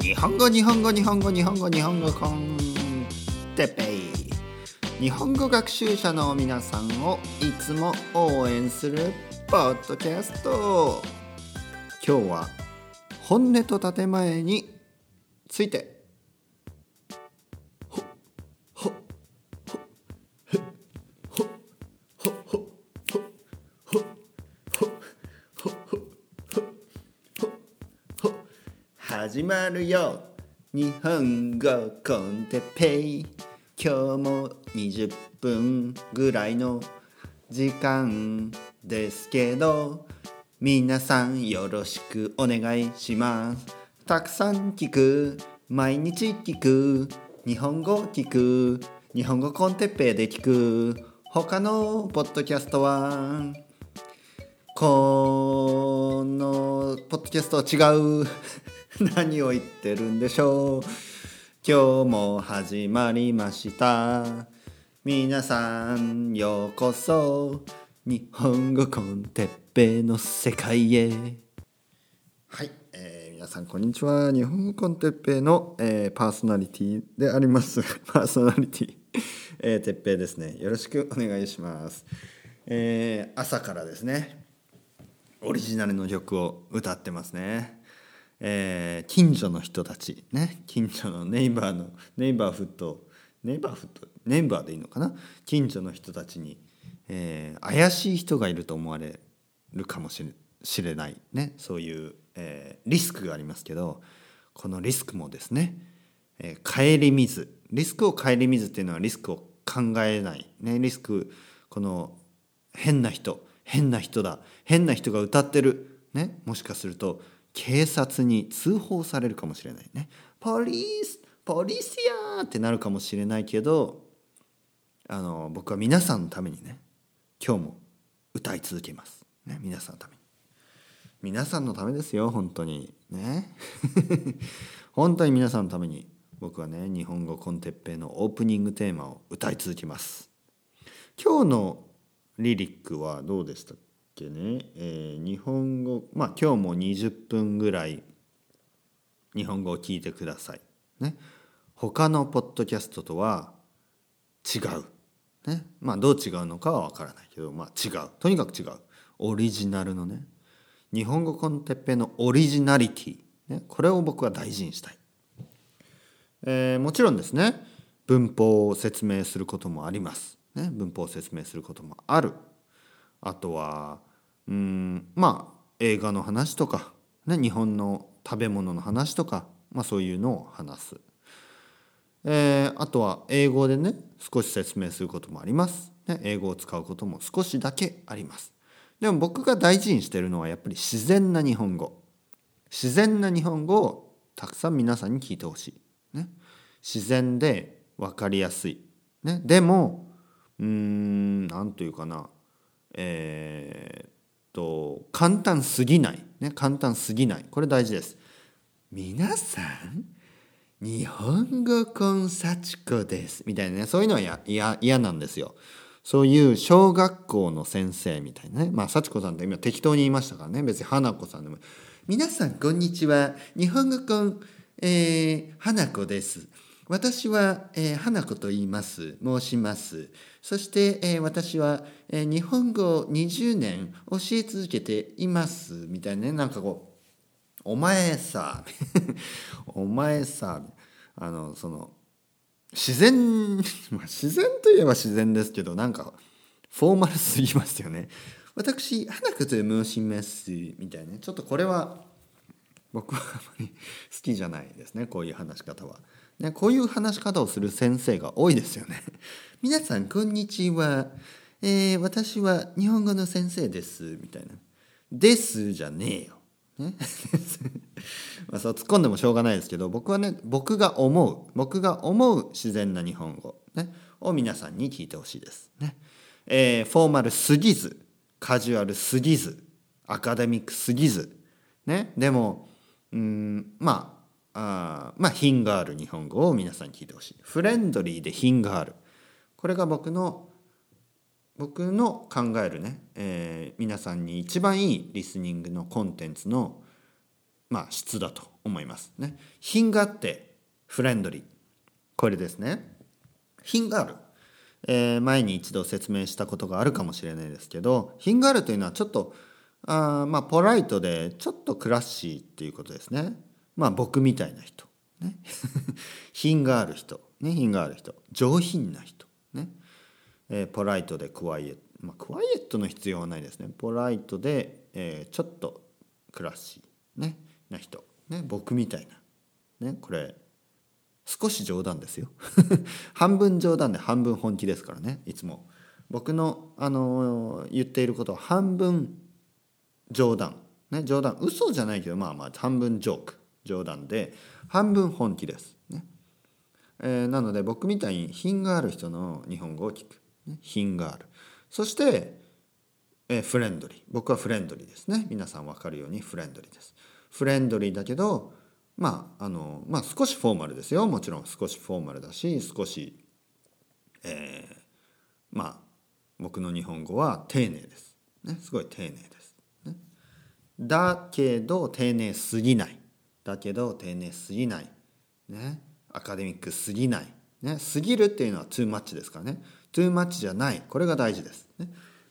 日本語日本語日本語日本語日本語コンテペイ日本語学習者の皆さんをいつも応援するポッドキャスト。今日は本音と建前について始まるよ。日本語コンテペイ。今日も20分ぐらいの時間ですけど皆さんよろしくお願いします。たくさん聞く。毎日聞く。日本語聞く。日本語コンテッペイで聞く。他のポッドキャストはこのポッドキャストは違う。何を言ってるんでしょう。今日も始まりました。皆さんようこそ。日本語コンテッペイの世界へ。はい、えー皆さんこんにちは。日本語コンテッペイの、えーパーソナリティであります。パーソナリティ、えー、てっぺいですね。よろしくお願いします、えー朝からですね。オリジナルの曲を歌ってますね。えー近所の人たち。ね。近所のネイバーのネイバーフット。ネイバーフット？ネイバーでいいのかな？近所の人たちに、えー怪しい人がいると思われるかもしれない。ね。そういう、えーリスクがありますけどこのリスクもですね、えー顧みず。リスクを顧みずっていうのはリスクを考えない、ね、リスクこの変な人。変な人だ。変な人が歌ってる、ね、もしかすると警察に通報されるかもしれないね。ポリスポリシアーってなるかもしれないけどあの僕は皆さんのためにね今日も歌い続けます、ね、皆さんのために。皆さんのためですよ本当に。ね？本当に皆さんのために僕はね日本語コンテッペイのオープニングテーマを歌い続けます。今日のリリックはどうでしたっけね、えー日本語まあ今日も20分ぐらい日本語を聞いてください。ね、他のポッドキャストとは違う。ね、まあどう違うのかは分からないけど、まあ違う。とにかく違う。オリジナルのね、日本語コンテッペのオリジナリティ、ね、これを僕は大事にしたい。えーもちろんですね文法を説明することもあります、ね、文法を説明することもある。あとはうんまあ映画の話とか、ね、日本の食べ物の話とか、まあ、そういうのを話す、えーあとは英語でね少し説明することもあります、ね、英語を使うことも少しだけあります。でも僕が大事にしてるのはやっぱり自然な日本語。自然な日本語をたくさん皆さんに聞いてほしい、ね、自然で分かりやすい、ね、でもうん何というかな。えーっと簡単すぎない、ね、簡単すぎない。これ大事です。皆さん日本語コンサチコです。みたいなねそういうのは嫌なんですよ。そういう小学校の先生みたいなね。まあ幸子さんって今適当に言いましたからね。別に花子さんでも。皆さんこんにちは。日本語コン、えー、花子です。私は、えー花子と言います申します。そして、えー私は、えー日本語を20年教え続けていますみたいなねなんかこうお前さ お前さあのその自然 自然といえば自然ですけどなんかフォーマルすぎますよね。私花子と申しますみたいなね。ちょっとこれは僕はあまり好きじゃないですねこういう話し方は、ね、こういう話し方をする先生が多いですよね。皆さんこんにちは、えー私は日本語の先生です。みたいな。ですじゃねえよ。ね、まあそう突っ込んでもしょうがないですけど僕はね僕が思う。僕が思う自然な日本語、ね、を皆さんに聞いてほしいです、ね。えーフォーマルすぎず。カジュアルすぎず。アカデミックすぎず、ね、でもうんまああまあ品がある日本語を皆さんに聞いてほしい。フレンドリーで品がある。これが僕の僕の考えるね、えー皆さんに一番いいリスニングのコンテンツのまあ質だと思いますね。品があってフレンドリー。これですね。品がある、えー、前に一度説明したことがあるかもしれないですけど品があるというのはちょっとあまあポライトでちょっとクラッシーっていうことですね。まあ僕みたいな人。ね。品がある人。ね品がある人。上品な人。ね、えー、ポライトでクワイエット。まあクワイエットの必要はないですね。ポライトで、えー、ちょっとクラッシー。ね。な人、ね、僕みたいな、ね、これ少し冗談ですよ。半分冗談で半分本気ですからね。いつも。僕の、あの言っていることは半分冗談、ね、冗談。嘘じゃないけどまあまあ半分ジョーク。冗談で半分本気です、ね。えー、なので僕みたいに品がある人の日本語を聞く、ね、品がある。そしてえフレンドリー。僕はフレンドリーですね。皆さん分かるようにフレンドリーです。フレンドリーだけどまああのまあ少しフォーマルですよ。もちろん少しフォーマルだし少しえー、まあ僕の日本語は丁寧です、ね、すごい丁寧です、ね、だけど丁寧すぎない。だけど丁寧すぎない。ね。アカデミックすぎない。ね。すぎるっていうのはトゥーマッチですからね。トゥーマッチじゃない。これが大事です。ね。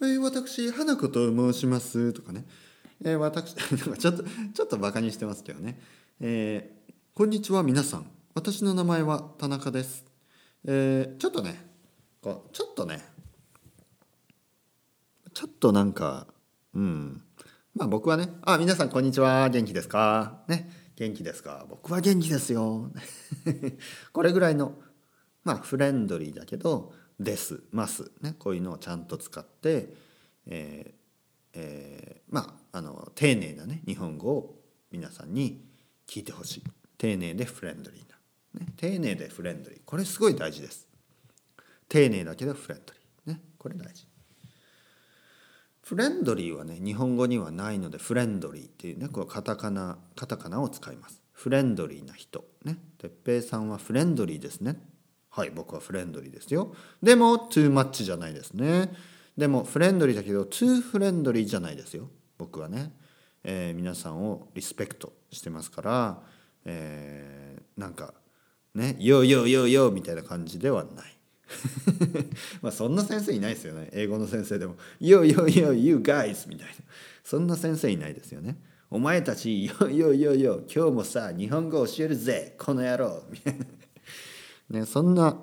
えー、私花子と申しますとかね、えー、私 ちょっとちょっとバカにしてますけどね、えー、こんにちは皆さん。私の名前は田中です、えー、ちょっとね。こうちょっとね。ちょっとなんかうん。まあ僕はね「あ皆さんこんにちは。元気ですか?」ね。元気ですか？僕は元気ですよ。これぐらいのまあフレンドリーだけどですますねこういうのをちゃんと使って、えーえー、まああの丁寧なね日本語を皆さんに聞いてほしい。丁寧でフレンドリーな、ね、丁寧でフレンドリー。これすごい大事です。丁寧だけどフレンドリー。ねこれ大事。フレンドリーはね日本語にはないのでフレンドリーっていうねこれカタカナカタカナを使います。フレンドリーな人。ね。哲平さんはフレンドリーですね。はい僕はフレンドリーですよ。でも too much じゃないですね。でもフレンドリーだけど too friendly じゃないですよ。僕はね、えー、皆さんをリスペクトしてますから、えー、なんかね「ヨーヨーヨーヨー」みたいな感じではない。まあそんな先生いないですよね英語の先生でも「 yo yo yo you guys」みたいなそんな先生いないですよねお前たち、 yo yo yo yo、今日もさ、日本語教えるぜ、この野郎。みたいな。ね、そんな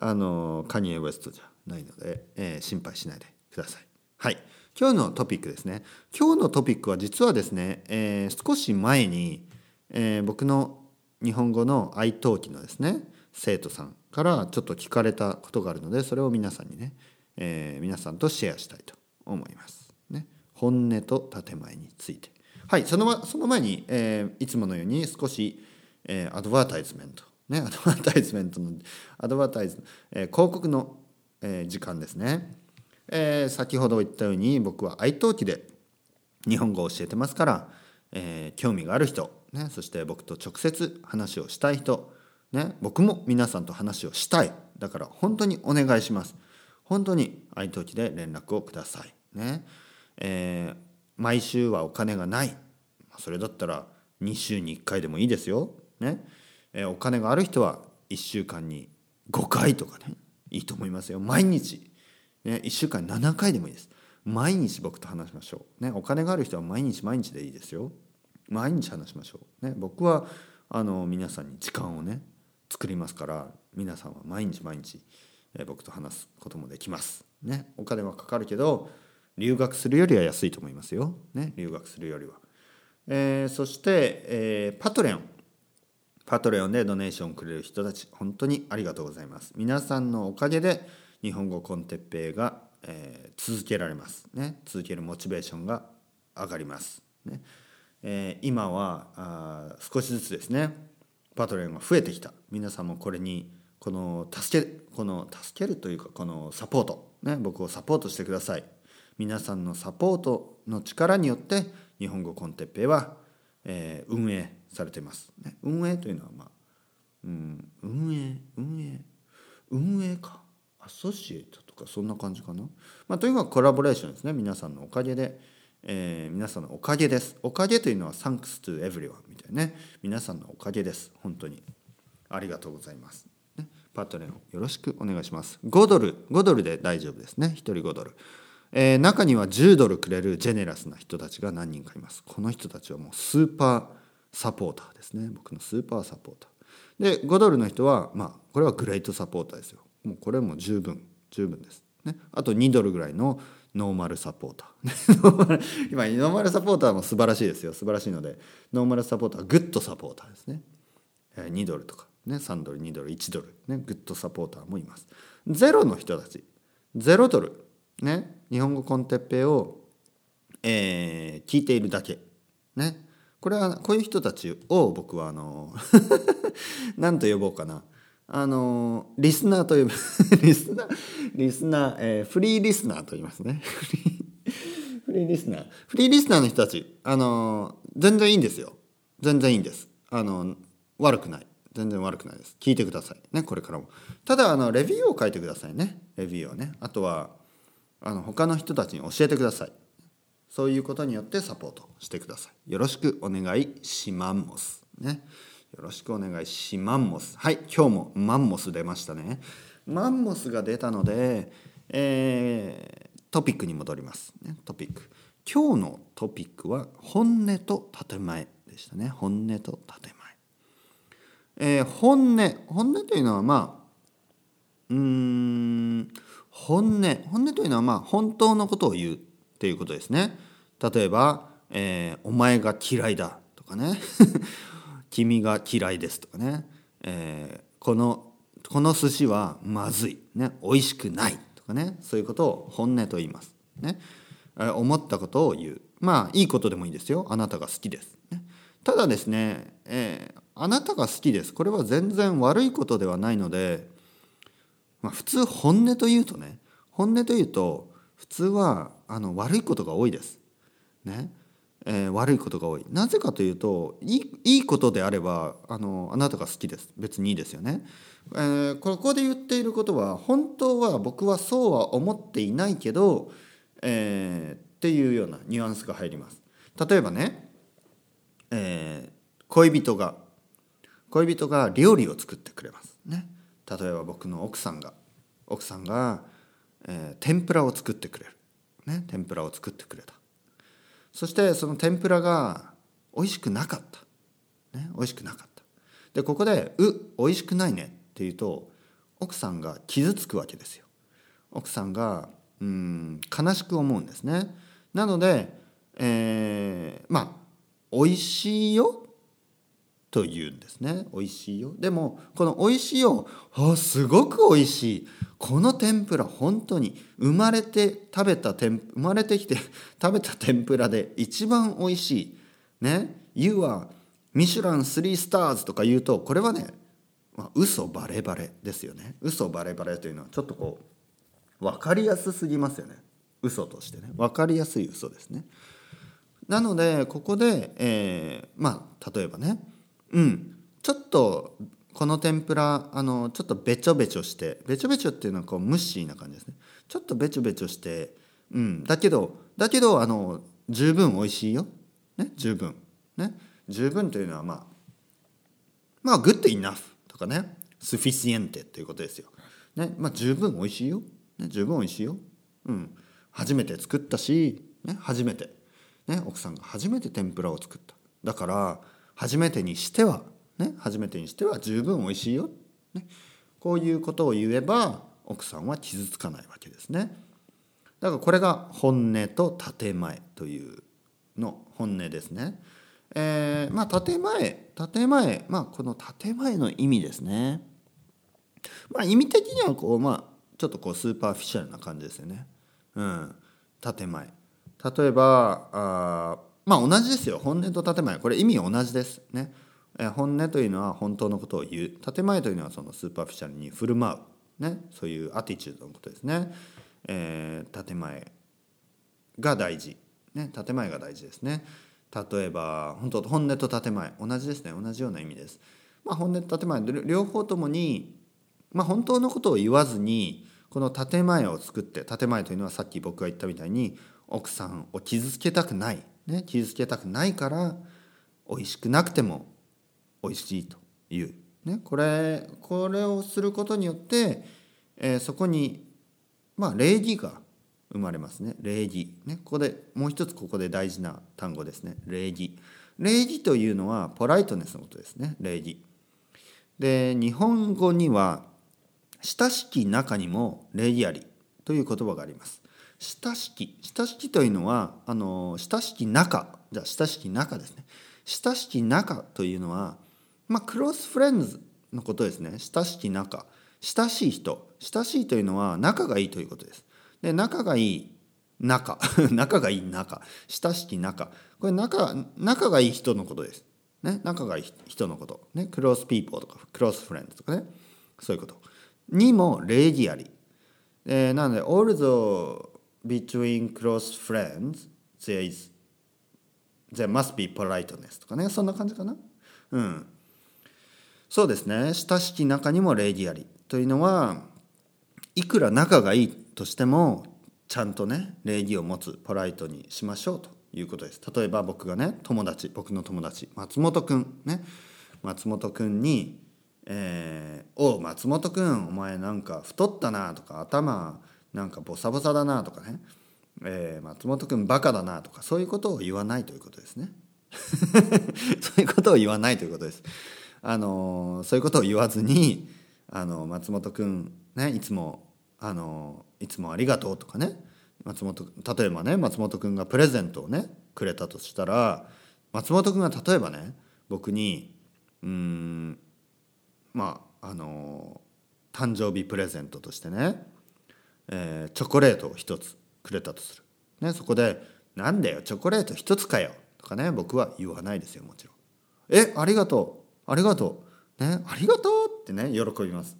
あのカニエ・ウエストじゃないので、えー、心配しないでください。はい今日のトピックですね今日のトピックは実はですね、えー、少し前に、えー、僕の日本語の愛登記のですね生徒さんからちょっと聞かれたことがあるのでそれを皆さんにね、えー、皆さんとシェアしたいと思います。ね、本音と建前について。はいそのその前に、えー、いつものように少し、えー、アドバータイズメントね、アドバタイズメントのアドバタイズ、えー、広告の、えー、時間ですね、えー、先ほど言ったように僕は愛登記で日本語を教えてますから、えー、興味がある人、ね、そして僕と直接話をしたい人、ね、僕も皆さんと話をしたい。だから本当にお願いします。本当に愛登記で連絡をください。ね、えー、毎週はお金がない。それだったら2週に1回でもいいですよ。ね。えお金がある人は1週間に5回とかねいいと思いますよ。毎日、ね、1週間に7回でもいいです。毎日僕と話しましょう、ね、お金がある人は毎日毎日でいいですよ。毎日話しましょう、ね、僕はあの皆さんに時間をね作りますから皆さんは毎日毎日、え僕と話すこともできます、ね、お金はかかるけど留学するよりは安いと思いますよ、ね、留学するよりは、えー、そして、えー、 Patreon。Patreon で donation くれる人たち本当にありがとうございます。皆さんのおかげで日本語 con Teppei が、えー、続けられます。ね続けるモチベーションが上がります。ね、えー、今はあ少しずつですね Patreon が増えてきた皆さんもこれにこの助けこの助けるというかこのサポートね僕をサポートしてください皆さんのサポートの力によって日本語コンテッペイは、えー、運営されています。ね、運営というのは、まあうん、運営運営運営かアソシエイトとかそんな感じかな。まあ、とにかくコラボレーションですね皆さんのおかげで、えー、皆さんのおかげです。おかげというのは Thanks to everyone みたいなね。皆さんのおかげです。本当に。ありがとうございます、ね、 Patreon よろしくお願いします。5ドル。5ドルで大丈夫ですね。1人5ドル。えー、中には10ドルくれる generous な人たちが何人かいます。この人たちはもうスーパーサポーターですね。僕のスーパーサポーター。で5ドルの人はまあこれはグレートサポーターですよ。もうこれも十分十分です、ね、あと2ドルぐらいのノーマルサポーター。まあノーマルサポーターも素晴らしいですよ。素晴らしいのでノーマルサポーターグッドサポーターですね。2ドルとかね3ドル2ドル1ドルねグッドサポーターもいます。ゼロの人たち0ドルね日本語コンテッペを、えー、聞いているだけ。ね。これはこういう人たちを僕はあの 何と呼ぼうかな。あのリスナーと呼ぶ。リスナーリスナー、えー、フリーリスナーと言いますね。フリーリスナー。フリーリスナー。の人たちあの全然いいんですよ。全然いいんです。あの悪くない。全然悪くないです。聞いてください。ねこれからも。ただあのレビューを書いてくださいね。レビューをね。あとはあの他の人たちに教えてください。そういうことによってサポートしてください。よろしくお願いします。ね。よろしくお願いします。はい、今日もマンモス出ましたね。マンモスが出たので、えー、トピックに戻ります、ね。トピック。今日のトピックは本音と建前でしたね。本音と建前。えー、本音。本音というのはまあ、うん、本音。本音というのはまあ本当のことを言うっていうことですね。例えば、えー、お前が嫌いだとかね 君が嫌いですとかね、えー、このこの寿司はまずい、ね、美味しくない。とかね。そういうことを本音と言います。ね、思ったことを言う。まあいいことでもいいですよ。あなたが好きです。ね、ただですね、えー、あなたが好きです。これは全然悪いことではないので、まあ、普通本音というとね。本音というと普通はあの悪いことが多いです。ね。えー、悪いことが多い。なぜかというといいいいことであればあのあなたが好きです。別にいいですよね、えー、ここで言っていることは本当は僕はそうは思っていないけど、えー、っていうようなニュアンスが入ります。例えばね、えー、恋人が恋人が料理を作ってくれます。ね。例えば僕の奥さんが奥さんがえー、天ぷらを作ってくれる、ね、天ぷらを作ってくれた。そしてその天ぷらが美味しくなかった、ね、美味しくなかった。でここで「う美味しくないね」って言うと奥さんが傷つくわけですよ。奥さんがうん悲しく思うんですね。なので、えー、まあ美味しいよ。と言うんですね。美味しいよ。でもこの美味しいよ。あすごく美味しい。この天ぷら本当に。生まれて食べた天生まれてきて 食べた天ぷらで一番美味しい。ね。You はミシュラン3スターズとか言うとこれはね、まあ、嘘バレバレですよね。嘘バレバレというのはちょっとこう分かりやすすぎますよね。嘘としてね。分かりやすい嘘ですね。なのでここで、えー、まあ例えばねうん。ちょっとこの天ぷらあのちょっとべちょべちょしてべちょべちょっていうのはこうムッシーな感じですね。ちょっとべちょべちょしてうん。だけどだけどあの十分美味しいよ。ね？十分。ね？十分というのはまあまあ good enough とかね。sufficient ということですよ。ね？まあ十分美味しいよ、ね、十分美味しいよ。うん。初めて作ったし、ね、初めて、ね、奥さんが初めて天ぷらを作った。だから初めてにしてはね初めてにしては十分美味しいよ、ね、こういうことを言えば奥さんは傷つかないわけですね。だからこれが本音と建前というの本音ですね。えー、まあ建前建前まあこの建前の意味ですね。まあ意味的にはこうまあちょっとこう superficial な感じですよね。うん。建前。例えばあまあ同じですよ。本音と建前。これ意味同じです。ね。本音というのは本当のことを言う。建前というのはその superficial に振る舞う、ね、そういうアティチュードのことですね、えー、建前が大事、ね、建前が大事ですね。例えば本当本音と建前。同じですね。同じような意味です、まあ、本音と建前。両方ともに、まあ、本当のことを言わずにこの建前を作って建前というのはさっき僕が言ったみたいに奥さんを傷つけたくない、ね、傷つけたくないから美味しくなくても美味しいという、ね、これこれをすることによって、えー、そこにまあ礼儀が生まれますね。礼儀。ねここでもう一つここで大事な単語ですね。礼儀。礼儀というのはポライトネスのことですね。礼儀。で日本語には親しき中にも礼儀ありという言葉があります。親しき親しきというのはあの親しき中じゃあ親しき中ですね。親しき中というのはまあクロスフレンズのことですね。親しき中親しい人。親しいというのは仲がいいということです。で仲がいい仲。仲がいい仲。親しき仲。これ仲仲がいい人のことです。ね、仲がいい人のこと。ね、クロスピーポーとかクロスフレンドとかね。そういうこと。にも礼儀あり。えー、なので although between close friends there is there must be politeness とかねそんな感じかな？うん。そうですね親しき中にも礼儀ありというのはいくら仲がいいとしてもちゃんとね礼儀を持つポライトにしましょうということです例えば僕がね友達僕の友達松本くんね松本くんに「えー、おう松本くんお前なんか太ったな」とか「頭なんかボサボサだな」とかね「えー、松本くんバカだな」とかそういうことを言わないということですね。そういうことを言わないということです。あのそういうことを言わずにあの松本くんねいつもあのいつもありがとうとかね。松本例えばね松本君がプレゼントをねくれたとしたら松本君が例えばね僕にうんまああの誕生日プレゼントとしてね、えー、チョコレートを一つくれたとする、ね、そこで「なんだよチョコレート一つかよ」とかね僕は言わないですよもちろん。えありがとう。ありがとう。ねありがとうってね喜びます。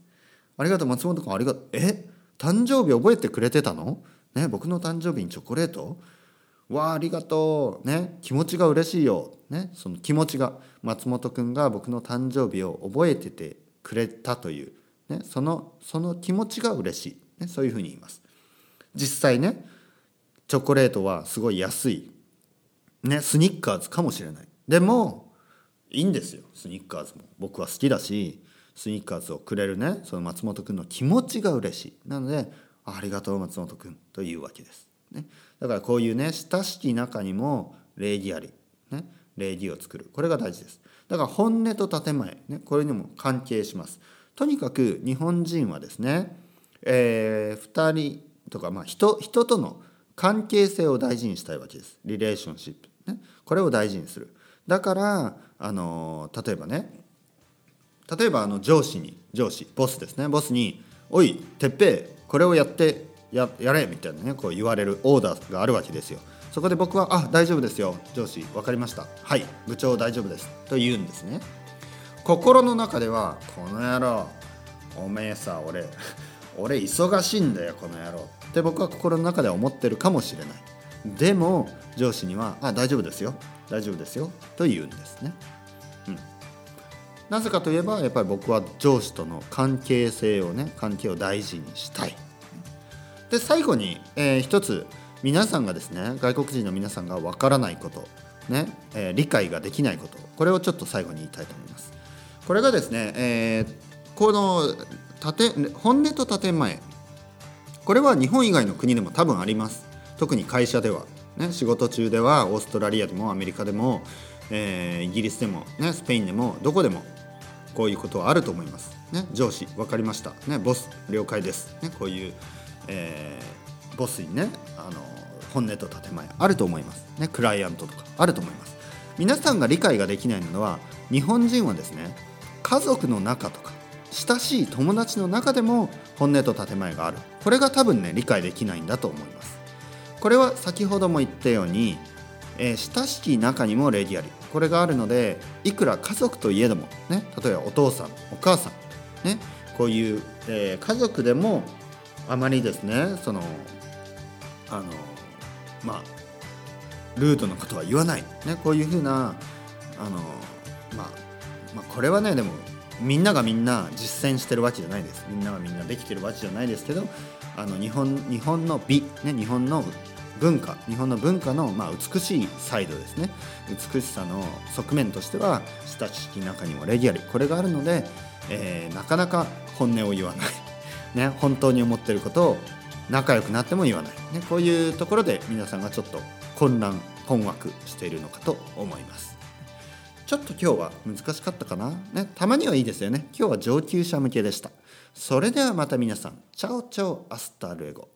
ありがとう松本君ありがとう。え誕生日覚えてくれてたの？ね僕の誕生日にチョコレート？わあありがとう。ね気持ちが嬉しいよ。ねその気持ちが。松本くんが僕の誕生日を覚えててくれたという、ね、そのその気持ちが嬉しい、ね、そういうふうに言います。実際ねチョコレートはすごい安い。ねスニッカーズかもしれない。でもいいんですよ。スニッカーズも。僕は好きだしスニッカーズをくれるねその松本君の気持ちが嬉しい。なのでありがとう松本君というわけです、ね、だからこういうね親しき中にも礼儀あり、ね、礼儀を作る。これが大事です。だから本音と建前、ね、これにも関係します。とにかく日本人はですね、えー、2人とか、まあ人、人との関係性を大事にしたいわけです。リレーションシップ、ね、これを大事にする。だからあの例えばね例えばあの上司に上司ボスですね。ボスに「おい哲平これをやってややれ」みたいなねこう言われるオーダーがあるわけですよ。そこで僕は「あ大丈夫ですよ。上司分かりました。はい部長大丈夫です」と言うんですね。心の中では「この野郎おめえさ俺。俺忙しいんだよこの野郎」って僕は心の中では思ってるかもしれない。でも上司には「あ大丈夫ですよ大丈夫ですよ」と言うんですね。うんなぜかといえばやっぱり僕は上司との関係性をね関係を大事にしたい。で最後に、えー、一つ皆さんがですね外国人の皆さんがわからないことね、えー、理解ができないことこれをちょっと最後に言いたいと思います。これがですね、えー、この建本音と建前。これは日本以外の国でも多分あります。特に会社では、ね、仕事中ではオーストラリアでもアメリカでも、えー、イギリスでも、ね、スペインでもどこでもこういうことはあると思います。ね、上司分かりました、ね、ボス了解です、ね、こういう、えー、ボスにねあの本音と建前あると思います、ね、クライアントとかあると思います。皆さんが理解ができないのは日本人はですね家族の中とか親しい友達の中でも本音と建前がある。これが多分ね理解できないんだと思います。これは先ほども言ったようにえー、親しき中にも礼儀あり。これがあるのでいくら家族といえども、ね、例えばお父さんお母さん、ね、こういう、えー、家族でもあまりですねそのあのまあルートのことは言わない、ね、こういうふうなあの、まあ、まあこれはねでもみんながみんな実践してるわけじゃないです。みんながみんなできてるわけじゃないですけどあの日本日本の美、ね、日本の文化日本の文化の、まあ、美しいサイドですね。美しさの側面としては親しき中にも礼儀ありこれがあるので、えー、なかなか本音を言わない、ね、本当に思ってることを仲良くなっても言わない、ね、こういうところで皆さんがちょっと混乱困惑しているのかと思います。ちょっと今日は難しかったかな、ね、たまにはいいですよね。今日は上級者向けでした。それではまた皆さん。 Chao chao hasta luego。